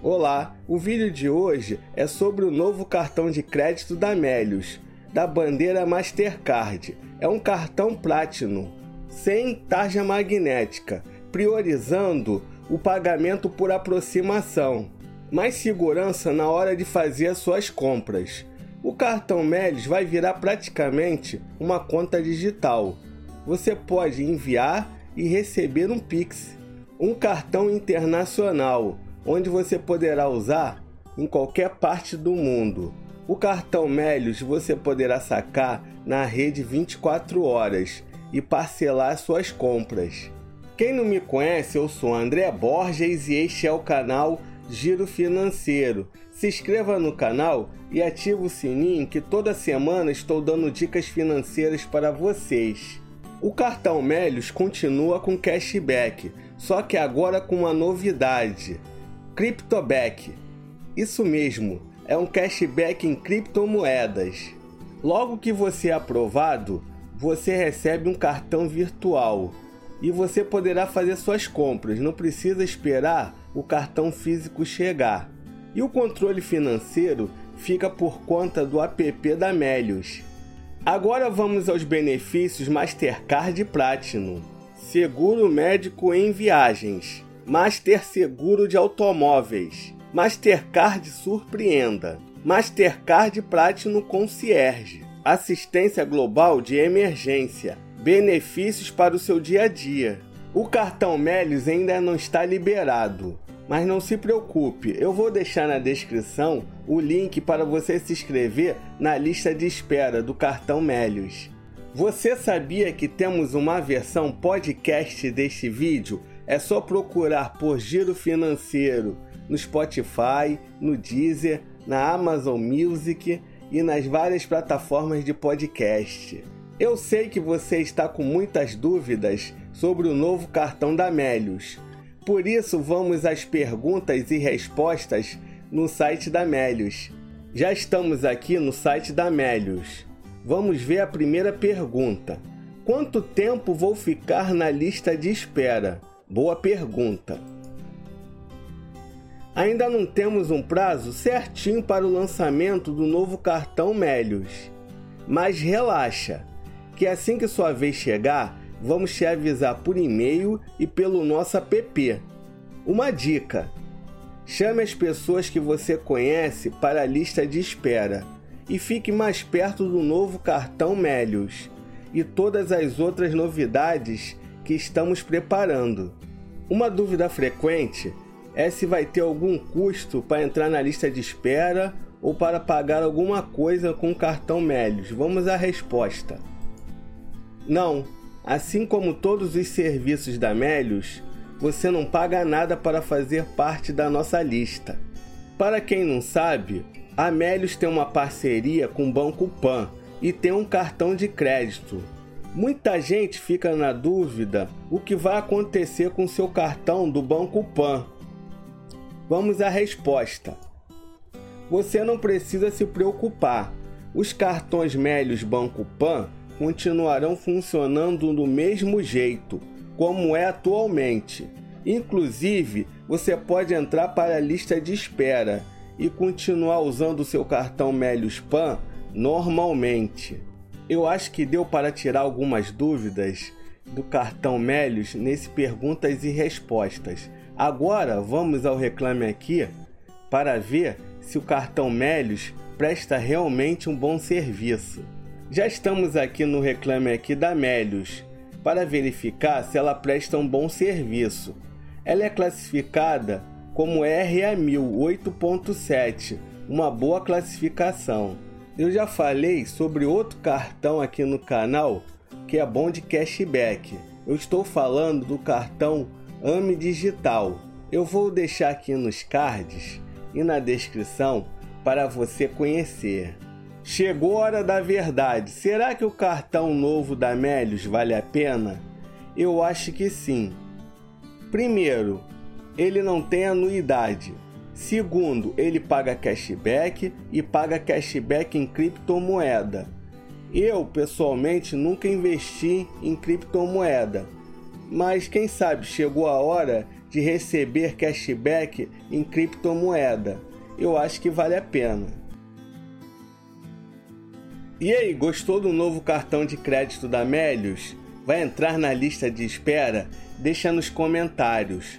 Olá, o vídeo de hoje é sobre o novo cartão de crédito da Melius, da bandeira Mastercard. É um cartão Platinum, sem tarja magnética, priorizando o pagamento por aproximação, mais segurança na hora de fazer suas compras. O cartão Melius vai virar praticamente uma conta digital. Você pode enviar e receber um Pix, um cartão internacional onde você poderá usar em qualquer parte do mundo. O cartão Melios você poderá sacar na rede 24 horas e parcelar suas compras. Quem não me conhece, eu sou André Borges e este é o canal Giro Financeiro. Se inscreva no canal e ative o sininho que toda semana estou dando dicas financeiras para vocês. O cartão Melios continua com cashback, só que agora com uma novidade. CryptoBack. Isso mesmo, é um cashback em criptomoedas. Logo que você é aprovado, você recebe um cartão virtual e você poderá fazer suas compras, não precisa esperar o cartão físico chegar. E o controle financeiro fica por conta do app da Melios. Agora vamos aos benefícios Mastercard Platinum. Seguro médico em viagens. Master Seguro de Automóveis, Mastercard Surpreenda, Mastercard Platinum Concierge, Assistência Global de Emergência, benefícios para o seu dia a dia. O cartão Melios ainda não está liberado, mas não se preocupe, eu vou deixar na descrição o link para você se inscrever na lista de espera do cartão Melios. Você sabia que temos uma versão podcast deste vídeo é só procurar por Giro Financeiro no Spotify, no Deezer, na Amazon Music e nas várias plataformas de podcast. Eu sei que você está com muitas dúvidas sobre o novo cartão da Melius. Por isso, vamos às perguntas e respostas no site da Melius. Já estamos aqui no site da Melius. Vamos ver a primeira pergunta. Quanto tempo vou ficar na lista de espera? Boa pergunta. Ainda não temos um prazo certinho para o lançamento do novo cartão Melios. Mas relaxa, que assim que sua vez chegar, vamos te avisar por e-mail e pelo nosso app. Uma dica: chame as pessoas que você conhece para a lista de espera e fique mais perto do novo cartão Melios e todas as outras novidades que estamos preparando. Uma dúvida frequente é se vai ter algum custo para entrar na lista de espera ou para pagar alguma coisa com o cartão Melios. Vamos à resposta. Não, assim como todos os serviços da Melios, você não paga nada para fazer parte da nossa lista. Para quem não sabe, a Melios tem uma parceria com o Banco Pan e tem um cartão de crédito Muita gente fica na dúvida o que vai acontecer com seu cartão do Banco Pan. Vamos à resposta. Você não precisa se preocupar. Os cartões Melios Banco Pan continuarão funcionando do mesmo jeito, como é atualmente. Inclusive, você pode entrar para a lista de espera e continuar usando seu cartão Melios Pan normalmente. Eu acho que deu para tirar algumas dúvidas do cartão Melios nesse perguntas e respostas. Agora vamos ao Reclame Aqui para ver se o cartão Melios presta realmente um bom serviço. Já estamos aqui no Reclame Aqui da Melios para verificar se ela presta um bom serviço. Ela é classificada como RA1000 8.7, uma boa classificação. Eu já falei sobre outro cartão aqui no canal que é bom de cashback. Eu estou falando do cartão AME Digital. Eu vou deixar aqui nos cards e na descrição para você conhecer. Chegou a hora da verdade. Será que o cartão novo da Melios vale a pena? Eu acho que sim. Primeiro, ele não tem anuidade. Segundo, ele paga cashback e paga cashback em criptomoeda. Eu, pessoalmente, nunca investi em criptomoeda, mas quem sabe chegou a hora de receber cashback em criptomoeda. Eu acho que vale a pena. E aí, gostou do novo cartão de crédito da Melius? Vai entrar na lista de espera? Deixa nos comentários.